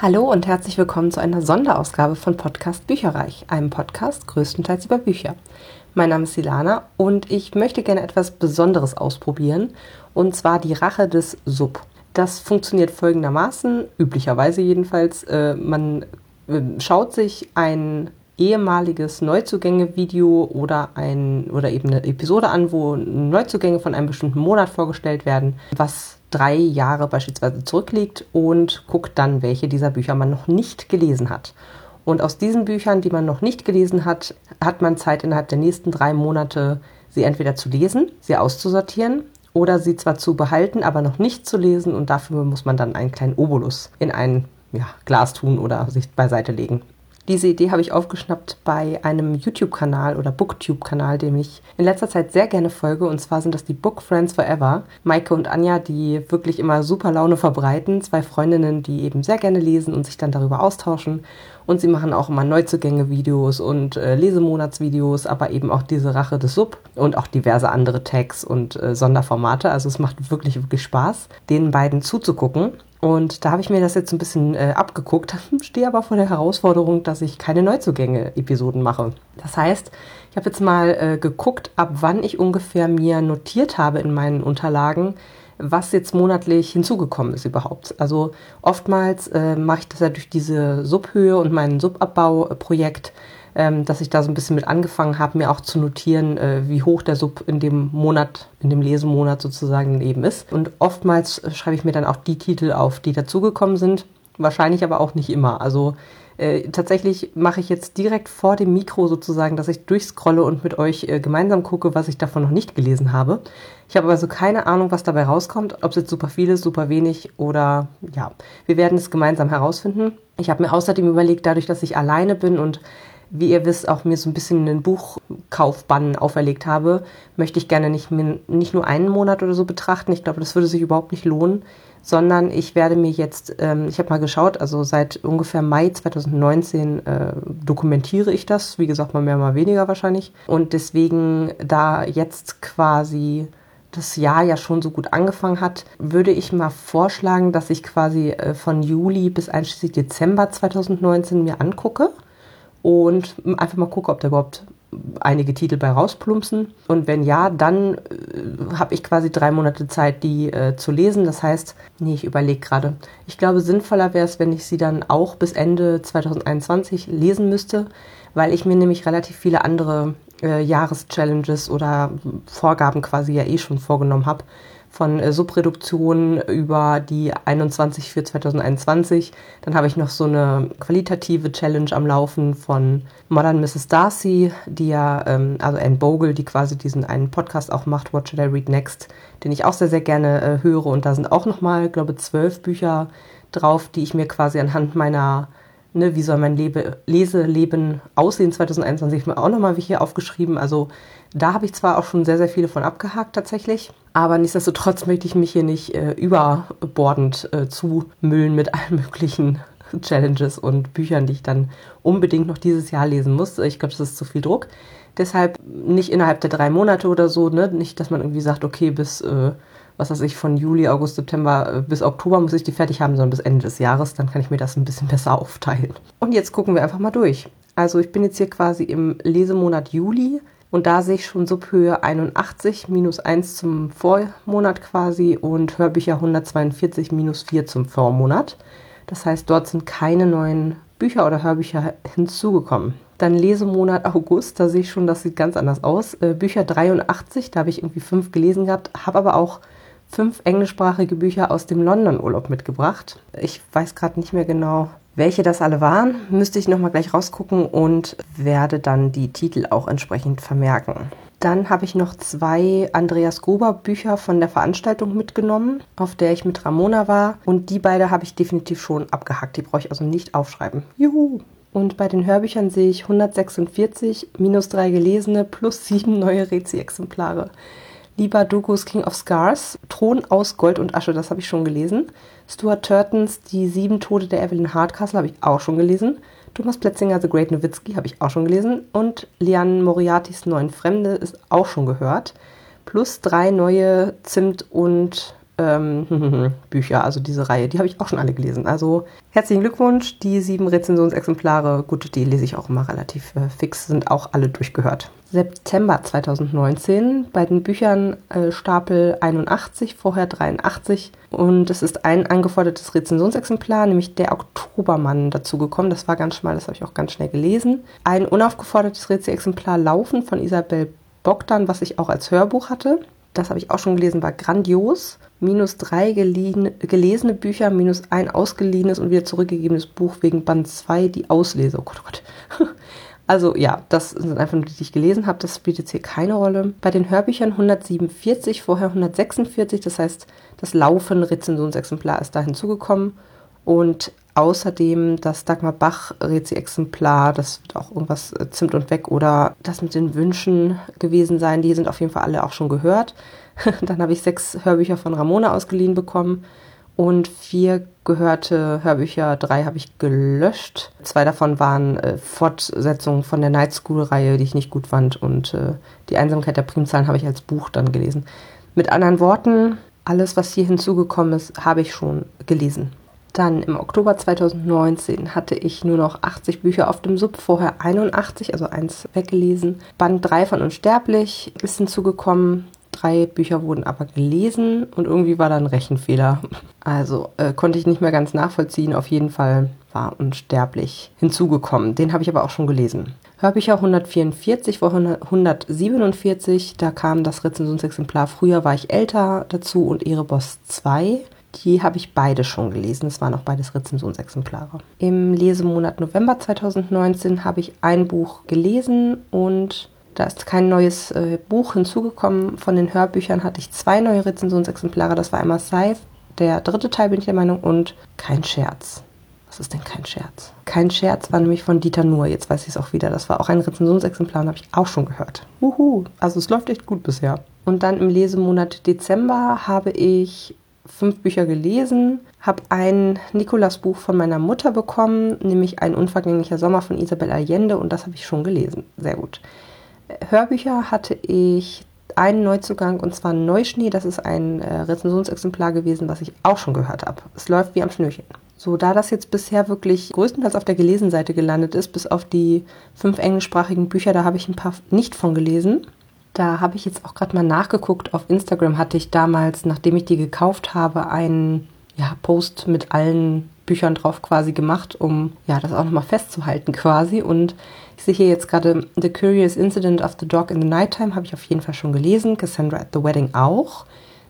Hallo und herzlich willkommen zu einer Sonderausgabe von Podcast Bücherreich, einem Podcast größtenteils über Bücher. Mein Name ist Silana und ich möchte gerne etwas Besonderes ausprobieren, und zwar die Rache des Sub. Das funktioniert folgendermaßen, üblicherweise jedenfalls. Äh, man äh, schaut sich ein ehemaliges Neuzugänge-Video oder ein oder eben eine Episode an, wo Neuzugänge von einem bestimmten Monat vorgestellt werden, was drei Jahre beispielsweise zurückliegt und guckt dann, welche dieser Bücher man noch nicht gelesen hat. Und aus diesen Büchern, die man noch nicht gelesen hat, hat man Zeit innerhalb der nächsten drei Monate, sie entweder zu lesen, sie auszusortieren oder sie zwar zu behalten, aber noch nicht zu lesen und dafür muss man dann einen kleinen Obolus in ein ja, Glas tun oder sich beiseite legen. Diese Idee habe ich aufgeschnappt bei einem YouTube-Kanal oder Booktube-Kanal, dem ich in letzter Zeit sehr gerne folge. Und zwar sind das die Book Friends Forever. Maike und Anja, die wirklich immer super Laune verbreiten. Zwei Freundinnen, die eben sehr gerne lesen und sich dann darüber austauschen. Und sie machen auch immer Neuzugänge-Videos und äh, Lesemonatsvideos, aber eben auch diese Rache des Sub und auch diverse andere Tags und äh, Sonderformate. Also es macht wirklich, wirklich Spaß, den beiden zuzugucken. Und da habe ich mir das jetzt ein bisschen äh, abgeguckt, stehe aber vor der Herausforderung, dass ich keine Neuzugänge-Episoden mache. Das heißt, ich habe jetzt mal äh, geguckt, ab wann ich ungefähr mir notiert habe in meinen Unterlagen, was jetzt monatlich hinzugekommen ist überhaupt. Also oftmals äh, mache ich das ja durch diese Subhöhe und mein Subabbauprojekt ähm, dass ich da so ein bisschen mit angefangen habe, mir auch zu notieren, äh, wie hoch der Sub in dem Monat, in dem Lesemonat sozusagen eben ist. Und oftmals äh, schreibe ich mir dann auch die Titel auf, die dazugekommen sind. Wahrscheinlich aber auch nicht immer. Also äh, tatsächlich mache ich jetzt direkt vor dem Mikro sozusagen, dass ich durchscrolle und mit euch äh, gemeinsam gucke, was ich davon noch nicht gelesen habe. Ich habe also keine Ahnung, was dabei rauskommt, ob es jetzt super viel ist, super wenig oder ja, wir werden es gemeinsam herausfinden. Ich habe mir außerdem überlegt, dadurch, dass ich alleine bin und wie ihr wisst, auch mir so ein bisschen einen Buchkaufbann auferlegt habe, möchte ich gerne nicht, nicht nur einen Monat oder so betrachten. Ich glaube, das würde sich überhaupt nicht lohnen, sondern ich werde mir jetzt, ähm, ich habe mal geschaut, also seit ungefähr Mai 2019 äh, dokumentiere ich das, wie gesagt, mal mehr, mal weniger wahrscheinlich. Und deswegen, da jetzt quasi das Jahr ja schon so gut angefangen hat, würde ich mal vorschlagen, dass ich quasi äh, von Juli bis einschließlich Dezember 2019 mir angucke und einfach mal gucke, ob da überhaupt einige Titel bei rausplumpsen. Und wenn ja, dann äh, habe ich quasi drei Monate Zeit, die äh, zu lesen. Das heißt, nee, ich überlege gerade. Ich glaube, sinnvoller wäre es, wenn ich sie dann auch bis Ende 2021 lesen müsste, weil ich mir nämlich relativ viele andere äh, Jahreschallenges oder Vorgaben quasi ja eh schon vorgenommen habe von äh, Subreduktion über die 21 für 2021. Dann habe ich noch so eine qualitative Challenge am Laufen von Modern Mrs. Darcy, die ja, ähm, also Anne Bogle, die quasi diesen einen Podcast auch macht, What Should I Read Next, den ich auch sehr, sehr gerne äh, höre. Und da sind auch nochmal, glaube ich, zwölf Bücher drauf, die ich mir quasi anhand meiner Ne, wie soll mein Lebe, Leseleben aussehen 2021, mir auch nochmal hier aufgeschrieben. Also da habe ich zwar auch schon sehr, sehr viele von abgehakt tatsächlich, aber nichtsdestotrotz möchte ich mich hier nicht äh, überbordend äh, zumüllen mit allen möglichen Challenges und Büchern, die ich dann unbedingt noch dieses Jahr lesen muss. Ich glaube, das ist zu viel Druck. Deshalb nicht innerhalb der drei Monate oder so, ne? Nicht, dass man irgendwie sagt, okay, bis, äh, was weiß ich, von Juli, August, September äh, bis Oktober muss ich die fertig haben, sondern bis Ende des Jahres. Dann kann ich mir das ein bisschen besser aufteilen. Und jetzt gucken wir einfach mal durch. Also ich bin jetzt hier quasi im Lesemonat Juli. Und da sehe ich schon Subhöhe 81 minus 1 zum Vormonat quasi und Hörbücher 142 minus 4 zum Vormonat. Das heißt, dort sind keine neuen Bücher oder Hörbücher hinzugekommen. Dann Lesemonat August, da sehe ich schon, das sieht ganz anders aus. Äh, Bücher 83, da habe ich irgendwie fünf gelesen gehabt, habe aber auch fünf englischsprachige Bücher aus dem London-Urlaub mitgebracht. Ich weiß gerade nicht mehr genau, welche das alle waren, müsste ich nochmal gleich rausgucken und werde dann die Titel auch entsprechend vermerken. Dann habe ich noch zwei Andreas Gruber Bücher von der Veranstaltung mitgenommen, auf der ich mit Ramona war. Und die beide habe ich definitiv schon abgehackt. Die brauche ich also nicht aufschreiben. Juhu! Und bei den Hörbüchern sehe ich 146 minus drei gelesene plus sieben neue Rezi-Exemplare. Lieber Dokus King of Scars, Thron aus Gold und Asche, das habe ich schon gelesen. Stuart Turtons Die sieben Tode der Evelyn Hardcastle habe ich auch schon gelesen. Thomas Pletzinger The Great Nowitzki habe ich auch schon gelesen. Und Liane Moriartys Neun Fremde ist auch schon gehört. Plus drei neue Zimt- und ähm, Bücher, also diese Reihe, die habe ich auch schon alle gelesen. Also herzlichen Glückwunsch, die sieben Rezensionsexemplare, gut, die lese ich auch immer relativ äh, fix, sind auch alle durchgehört. September 2019 bei den Büchern äh, Stapel 81, vorher 83 und es ist ein angefordertes Rezensionsexemplar, nämlich der Oktobermann dazu gekommen. Das war ganz schmal, das habe ich auch ganz schnell gelesen. Ein unaufgefordertes Rezensionsexemplar Laufen von Isabel Bogdan, was ich auch als Hörbuch hatte. Das habe ich auch schon gelesen, war grandios. Minus drei gelesene Bücher, minus ein ausgeliehenes und wieder zurückgegebenes Buch wegen Band 2, die Auslese. Oh Gott, oh Gott. Also ja, das sind einfach nur die, die ich gelesen habe. Das spielt jetzt hier keine Rolle. Bei den Hörbüchern 147, vorher 146. Das heißt, das laufende Rezensionsexemplar ist da hinzugekommen. Und außerdem das Dagmar Bach Rezi-Exemplar, das wird auch irgendwas äh, Zimt und Weg oder das mit den Wünschen gewesen sein. Die sind auf jeden Fall alle auch schon gehört. Dann habe ich sechs Hörbücher von Ramona ausgeliehen bekommen und vier gehörte Hörbücher, drei habe ich gelöscht. Zwei davon waren äh, Fortsetzungen von der Night School-Reihe, die ich nicht gut fand und äh, die Einsamkeit der Primzahlen habe ich als Buch dann gelesen. Mit anderen Worten, alles, was hier hinzugekommen ist, habe ich schon gelesen. Dann im Oktober 2019 hatte ich nur noch 80 Bücher auf dem Sub, vorher 81, also eins weggelesen. Band 3 von Unsterblich ist hinzugekommen. Drei Bücher wurden aber gelesen und irgendwie war da ein Rechenfehler. Also äh, konnte ich nicht mehr ganz nachvollziehen. Auf jeden Fall war Unsterblich hinzugekommen. Den habe ich aber auch schon gelesen. Hörbücher 144 vor 147, da kam das Rezensionsexemplar Früher war ich älter dazu und Erebos 2. Die habe ich beide schon gelesen. Es waren auch beides Rezensionsexemplare. Im Lesemonat November 2019 habe ich ein Buch gelesen und da ist kein neues äh, Buch hinzugekommen. Von den Hörbüchern hatte ich zwei neue Rezensionsexemplare. Das war einmal Scythe, der dritte Teil bin ich der Meinung, und Kein Scherz. Was ist denn kein Scherz? Kein Scherz war nämlich von Dieter Nuhr. Jetzt weiß ich es auch wieder. Das war auch ein Rezensionsexemplar und habe ich auch schon gehört. Uhu. Also es läuft echt gut bisher. Und dann im Lesemonat Dezember habe ich fünf Bücher gelesen, habe ein Nikolas-Buch von meiner Mutter bekommen, nämlich Ein unvergänglicher Sommer von Isabel Allende und das habe ich schon gelesen. Sehr gut. Hörbücher hatte ich einen Neuzugang und zwar Neuschnee. Das ist ein äh, Rezensionsexemplar gewesen, was ich auch schon gehört habe. Es läuft wie am Schnürchen. So, da das jetzt bisher wirklich größtenteils auf der Gelesenseite gelandet ist, bis auf die fünf englischsprachigen Bücher, da habe ich ein paar nicht von gelesen. Da habe ich jetzt auch gerade mal nachgeguckt. Auf Instagram hatte ich damals, nachdem ich die gekauft habe, einen ja, Post mit allen Büchern drauf quasi gemacht, um ja das auch nochmal festzuhalten quasi. Und ich sehe hier jetzt gerade The Curious Incident of the Dog in the Nighttime, habe ich auf jeden Fall schon gelesen. Cassandra at the Wedding auch.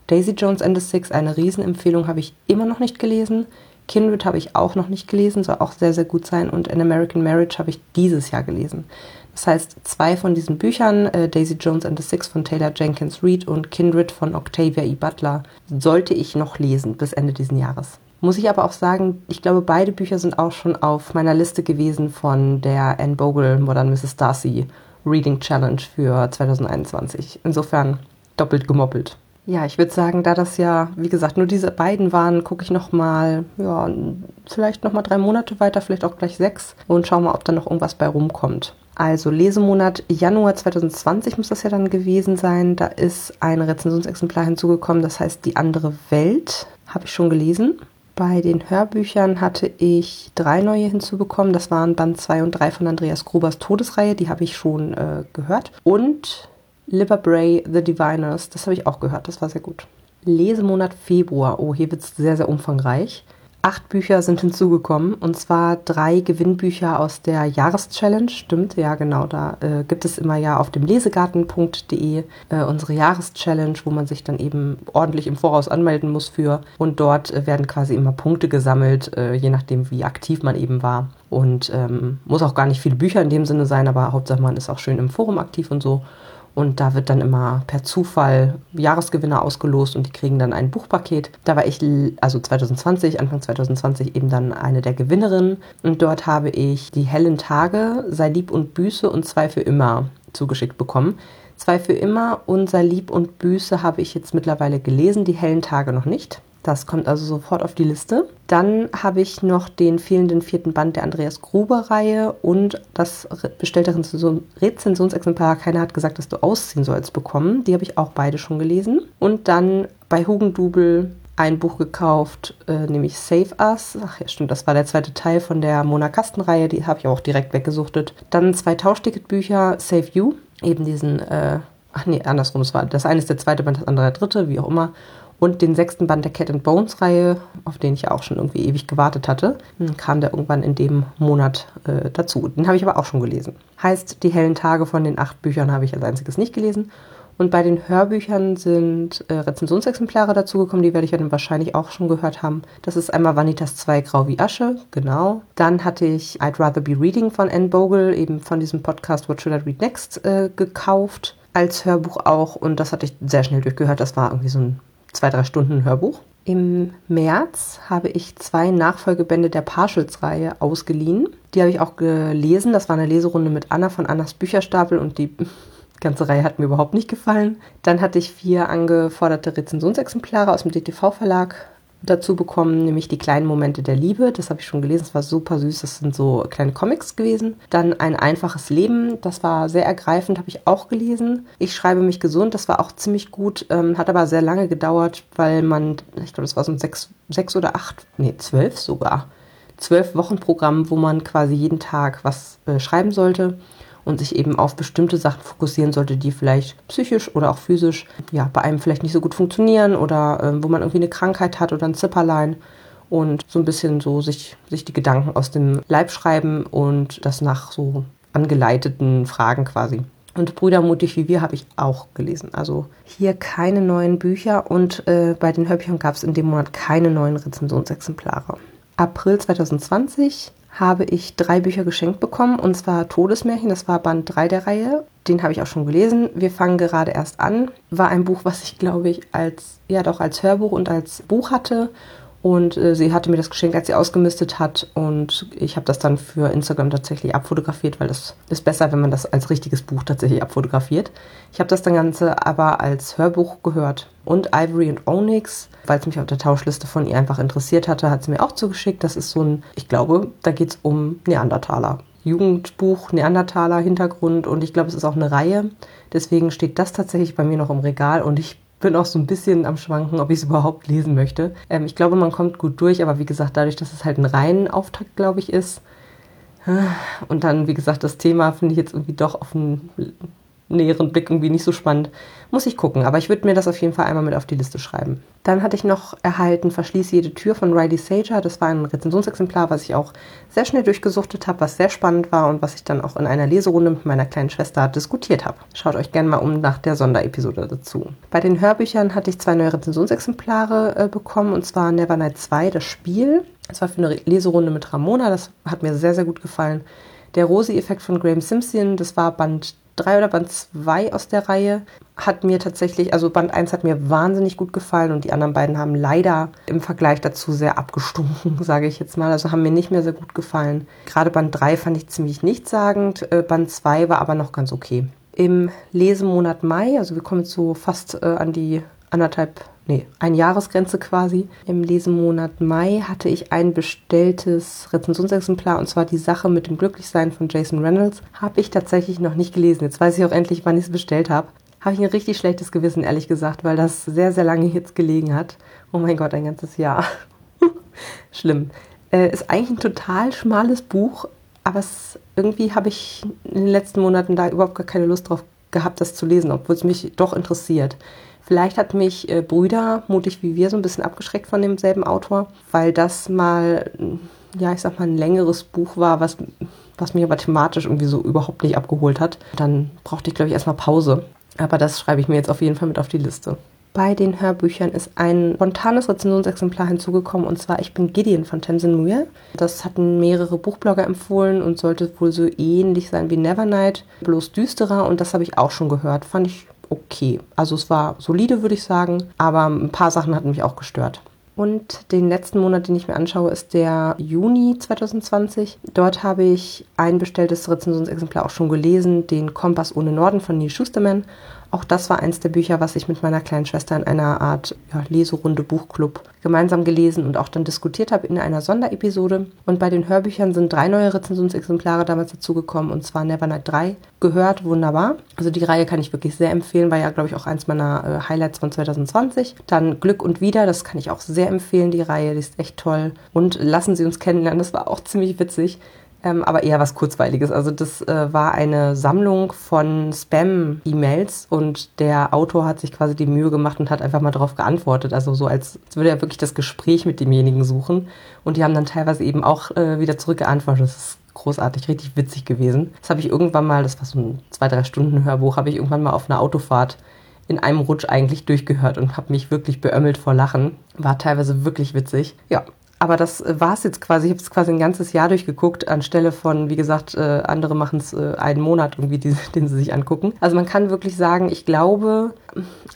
Daisy Jones and the Six, eine Riesenempfehlung, habe ich immer noch nicht gelesen. Kindred habe ich auch noch nicht gelesen, soll auch sehr, sehr gut sein. Und An American Marriage habe ich dieses Jahr gelesen. Das heißt, zwei von diesen Büchern, äh, Daisy Jones and the Six von Taylor Jenkins Reid und Kindred von Octavia E. Butler, sollte ich noch lesen bis Ende diesen Jahres. Muss ich aber auch sagen, ich glaube, beide Bücher sind auch schon auf meiner Liste gewesen von der Anne Bogle Modern Mrs. Darcy Reading Challenge für 2021. Insofern doppelt gemoppelt. Ja, ich würde sagen, da das ja, wie gesagt, nur diese beiden waren, gucke ich noch mal, ja, vielleicht noch mal drei Monate weiter, vielleicht auch gleich sechs und schau mal, ob da noch irgendwas bei rumkommt. Also Lesemonat Januar 2020 muss das ja dann gewesen sein. Da ist ein Rezensionsexemplar hinzugekommen, das heißt Die andere Welt, habe ich schon gelesen. Bei den Hörbüchern hatte ich drei neue hinzubekommen. Das waren Band 2 und 3 von Andreas Grubers Todesreihe, die habe ich schon äh, gehört. Und Liber Bray, The Diviners, das habe ich auch gehört, das war sehr gut. Lesemonat Februar, oh, hier wird es sehr, sehr umfangreich. Acht Bücher sind hinzugekommen und zwar drei Gewinnbücher aus der Jahreschallenge. Stimmt, ja genau, da äh, gibt es immer ja auf dem lesegarten.de äh, unsere Jahreschallenge, wo man sich dann eben ordentlich im Voraus anmelden muss für und dort äh, werden quasi immer Punkte gesammelt, äh, je nachdem wie aktiv man eben war. Und ähm, muss auch gar nicht viele Bücher in dem Sinne sein, aber Hauptsache man ist auch schön im Forum aktiv und so. Und da wird dann immer per Zufall Jahresgewinner ausgelost und die kriegen dann ein Buchpaket. Da war ich, also 2020, Anfang 2020 eben dann eine der Gewinnerinnen. Und dort habe ich die hellen Tage, Sei lieb und Büße und zwei für immer zugeschickt bekommen. Zwei für immer und Sei lieb und Büße habe ich jetzt mittlerweile gelesen, die hellen Tage noch nicht. Das kommt also sofort auf die Liste. Dann habe ich noch den fehlenden vierten Band der Andreas Gruber-Reihe und das bestellte Rezensionsexemplar Keiner hat gesagt, dass du ausziehen sollst bekommen. Die habe ich auch beide schon gelesen. Und dann bei Hugendubel ein Buch gekauft, äh, nämlich Save Us. Ach ja, stimmt, das war der zweite Teil von der Mona Kasten-Reihe, die habe ich auch direkt weggesuchtet. Dann zwei Tauschticketbücher, Save You, eben diesen, äh, ach nee, andersrum, es war, das eine ist der zweite Band, das andere der dritte, wie auch immer. Und den sechsten Band der Cat and Bones Reihe, auf den ich ja auch schon irgendwie ewig gewartet hatte, dann kam der irgendwann in dem Monat äh, dazu. Den habe ich aber auch schon gelesen. Heißt, die hellen Tage von den acht Büchern habe ich als einziges nicht gelesen. Und bei den Hörbüchern sind äh, Rezensionsexemplare dazugekommen, die werde ich ja dann wahrscheinlich auch schon gehört haben. Das ist einmal Vanitas 2 Grau wie Asche, genau. Dann hatte ich I'd Rather Be Reading von Anne Bogle, eben von diesem Podcast What Should I Read Next, äh, gekauft. Als Hörbuch auch und das hatte ich sehr schnell durchgehört. Das war irgendwie so ein zwei, drei Stunden Hörbuch. Im März habe ich zwei Nachfolgebände der Partials-Reihe ausgeliehen. Die habe ich auch gelesen. Das war eine Leserunde mit Anna von Annas Bücherstapel und die ganze Reihe hat mir überhaupt nicht gefallen. Dann hatte ich vier angeforderte Rezensionsexemplare aus dem DTV-Verlag dazu bekommen, nämlich die kleinen Momente der Liebe. Das habe ich schon gelesen, das war super süß. Das sind so kleine Comics gewesen. Dann ein einfaches Leben, das war sehr ergreifend, habe ich auch gelesen. Ich schreibe mich gesund, das war auch ziemlich gut, ähm, hat aber sehr lange gedauert, weil man, ich glaube, das war so ein sechs, sechs oder acht, nee, zwölf sogar. Zwölf Wochen Programm, wo man quasi jeden Tag was äh, schreiben sollte und sich eben auf bestimmte Sachen fokussieren sollte, die vielleicht psychisch oder auch physisch ja, bei einem vielleicht nicht so gut funktionieren oder äh, wo man irgendwie eine Krankheit hat oder ein Zipperlein und so ein bisschen so sich, sich die Gedanken aus dem Leib schreiben und das nach so angeleiteten Fragen quasi. Und Brüder mutig wie wir habe ich auch gelesen. Also hier keine neuen Bücher und äh, bei den Hörbüchern gab es in dem Monat keine neuen Rezensionsexemplare. April 2020 habe ich drei Bücher geschenkt bekommen, und zwar Todesmärchen, das war Band 3 der Reihe. Den habe ich auch schon gelesen. Wir fangen gerade erst an. War ein Buch, was ich, glaube ich, als, ja doch als Hörbuch und als Buch hatte und äh, sie hatte mir das geschenkt, als sie ausgemistet hat. Und ich habe das dann für Instagram tatsächlich abfotografiert, weil das ist besser, wenn man das als richtiges Buch tatsächlich abfotografiert. Ich habe das dann Ganze aber als Hörbuch gehört. Und Ivory und Onyx, weil es mich auf der Tauschliste von ihr einfach interessiert hatte, hat sie mir auch zugeschickt. Das ist so ein, ich glaube, da geht es um Neandertaler. Jugendbuch, Neandertaler, Hintergrund und ich glaube, es ist auch eine Reihe. Deswegen steht das tatsächlich bei mir noch im Regal und ich bin auch so ein bisschen am Schwanken, ob ich es überhaupt lesen möchte. Ähm, ich glaube, man kommt gut durch, aber wie gesagt, dadurch, dass es halt ein reinen Auftakt, glaube ich, ist. Äh, und dann, wie gesagt, das Thema finde ich jetzt irgendwie doch auf einen näheren Blick irgendwie nicht so spannend. Muss ich gucken, aber ich würde mir das auf jeden Fall einmal mit auf die Liste schreiben. Dann hatte ich noch erhalten Verschließ jede Tür von Riley Sager. Das war ein Rezensionsexemplar, was ich auch sehr schnell durchgesuchtet habe, was sehr spannend war und was ich dann auch in einer Leserunde mit meiner kleinen Schwester diskutiert habe. Schaut euch gerne mal um nach der Sonderepisode dazu. Bei den Hörbüchern hatte ich zwei neue Rezensionsexemplare äh, bekommen und zwar Nevernight 2, das Spiel. Das war für eine Leserunde mit Ramona, das hat mir sehr, sehr gut gefallen. Der Rosi-Effekt von Graham Simpson, das war Band 3 oder Band 2 aus der Reihe hat mir tatsächlich, also Band 1 hat mir wahnsinnig gut gefallen und die anderen beiden haben leider im Vergleich dazu sehr abgestunken, sage ich jetzt mal. Also haben mir nicht mehr sehr gut gefallen. Gerade Band 3 fand ich ziemlich nichtssagend, äh, Band 2 war aber noch ganz okay. Im Lesemonat Mai, also wir kommen jetzt so fast äh, an die anderthalb nee, ein Jahresgrenze quasi. Im Lesemonat Mai hatte ich ein bestelltes Rezensionsexemplar und zwar die Sache mit dem Glücklichsein von Jason Reynolds. Habe ich tatsächlich noch nicht gelesen. Jetzt weiß ich auch endlich, wann ich es bestellt habe. Habe ich ein richtig schlechtes Gewissen, ehrlich gesagt, weil das sehr, sehr lange jetzt gelegen hat. Oh mein Gott, ein ganzes Jahr. Schlimm. Äh, ist eigentlich ein total schmales Buch, aber es, irgendwie habe ich in den letzten Monaten da überhaupt gar keine Lust drauf gehabt, das zu lesen, obwohl es mich doch interessiert. Vielleicht hat mich äh, Brüder, mutig wie wir, so ein bisschen abgeschreckt von demselben Autor, weil das mal, ja, ich sag mal, ein längeres Buch war, was, was mich aber thematisch irgendwie so überhaupt nicht abgeholt hat. Dann brauchte ich, glaube ich, erstmal Pause. Aber das schreibe ich mir jetzt auf jeden Fall mit auf die Liste. Bei den Hörbüchern ist ein spontanes Rezensionsexemplar hinzugekommen und zwar Ich bin Gideon von Tamsin Muir. Das hatten mehrere Buchblogger empfohlen und sollte wohl so ähnlich sein wie Nevernight, bloß düsterer und das habe ich auch schon gehört. Fand ich okay. Also es war solide, würde ich sagen, aber ein paar Sachen hatten mich auch gestört. Und den letzten Monat, den ich mir anschaue, ist der Juni 2020. Dort habe ich ein bestelltes Rezensionsexemplar auch schon gelesen, den Kompass ohne Norden von Neil Schusterman. Auch das war eins der Bücher, was ich mit meiner kleinen Schwester in einer Art ja, Leserunde Buchclub gemeinsam gelesen und auch dann diskutiert habe in einer Sonderepisode. Und bei den Hörbüchern sind drei neue Rezensionsexemplare damals dazugekommen und zwar Nevernight 3 gehört, wunderbar. Also die Reihe kann ich wirklich sehr empfehlen, war ja glaube ich auch eins meiner äh, Highlights von 2020. Dann Glück und Wieder, das kann ich auch sehr empfehlen, die Reihe, die ist echt toll. Und Lassen Sie uns kennenlernen, das war auch ziemlich witzig ähm, aber eher was Kurzweiliges. Also das äh, war eine Sammlung von Spam-E-Mails und der Autor hat sich quasi die Mühe gemacht und hat einfach mal darauf geantwortet. Also so als, als würde er wirklich das Gespräch mit demjenigen suchen. Und die haben dann teilweise eben auch äh, wieder zurückgeantwortet. Das ist großartig, richtig witzig gewesen. Das habe ich irgendwann mal, das war so ein zwei, drei Stunden Hörbuch, habe ich irgendwann mal auf einer Autofahrt in einem Rutsch eigentlich durchgehört und habe mich wirklich beömmelt vor Lachen. War teilweise wirklich witzig. Ja, aber das äh, war es jetzt quasi. Ich habe es quasi ein ganzes Jahr durchgeguckt, anstelle von, wie gesagt, äh, andere machen es äh, einen Monat irgendwie, die, den sie sich angucken. Also man kann wirklich sagen, ich glaube,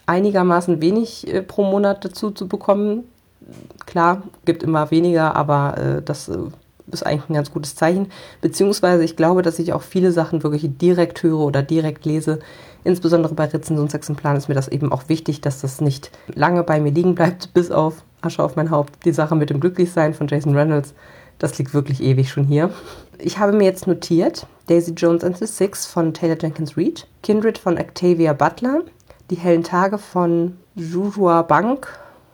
einigermaßen wenig äh, pro Monat dazu zu bekommen. Klar, gibt immer weniger, aber äh, das äh, ist eigentlich ein ganz gutes Zeichen. Beziehungsweise ich glaube, dass ich auch viele Sachen wirklich direkt höre oder direkt lese. Insbesondere bei Rezensionsexemplaren ist mir das eben auch wichtig, dass das nicht lange bei mir liegen bleibt, bis auf Asche auf mein Haupt. Die Sache mit dem Glücklichsein von Jason Reynolds, das liegt wirklich ewig schon hier. Ich habe mir jetzt notiert Daisy Jones and the Six von Taylor Jenkins Reid, Kindred von Octavia Butler, Die hellen Tage von Jujua Bank,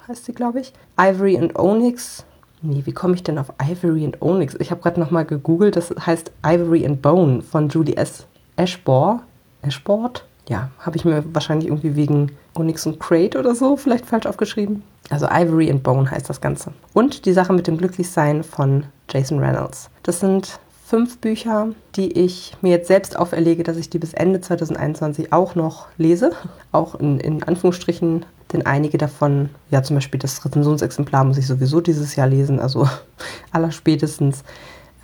heißt sie, glaube ich, Ivory and Onyx. Nee, wie komme ich denn auf Ivory and Onyx? Ich habe gerade nochmal gegoogelt, das heißt Ivory and Bone von Julie S. Ashbore. Ashboard? Ja, habe ich mir wahrscheinlich irgendwie wegen Onyx und Crate oder so vielleicht falsch aufgeschrieben. Also Ivory and Bone heißt das Ganze. Und die Sache mit dem Glücklichsein von Jason Reynolds. Das sind fünf Bücher, die ich mir jetzt selbst auferlege, dass ich die bis Ende 2021 auch noch lese. Auch in, in Anführungsstrichen, denn einige davon, ja zum Beispiel das Rezensionsexemplar muss ich sowieso dieses Jahr lesen, also allerspätestens.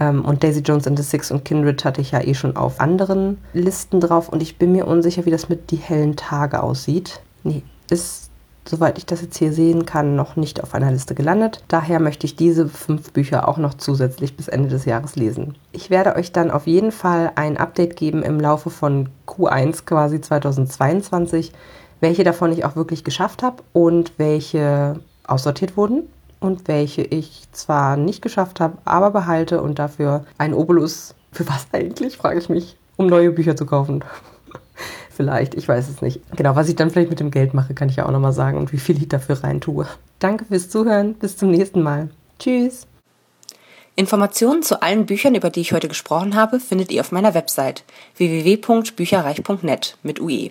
Ähm, und Daisy Jones and the Six und Kindred hatte ich ja eh schon auf anderen Listen drauf und ich bin mir unsicher, wie das mit die hellen Tage aussieht. Nee, ist soweit ich das jetzt hier sehen kann, noch nicht auf einer Liste gelandet. Daher möchte ich diese fünf Bücher auch noch zusätzlich bis Ende des Jahres lesen. Ich werde euch dann auf jeden Fall ein Update geben im Laufe von Q1 quasi 2022, welche davon ich auch wirklich geschafft habe und welche aussortiert wurden und welche ich zwar nicht geschafft habe, aber behalte und dafür ein Obolus, für was eigentlich, frage ich mich, um neue Bücher zu kaufen. Vielleicht, ich weiß es nicht. Genau, was ich dann vielleicht mit dem Geld mache, kann ich ja auch nochmal sagen und wie viel ich dafür rein tue. Danke fürs Zuhören. Bis zum nächsten Mal. Tschüss. Informationen zu allen Büchern, über die ich heute gesprochen habe, findet ihr auf meiner Website www.bücherreich.net mit UE.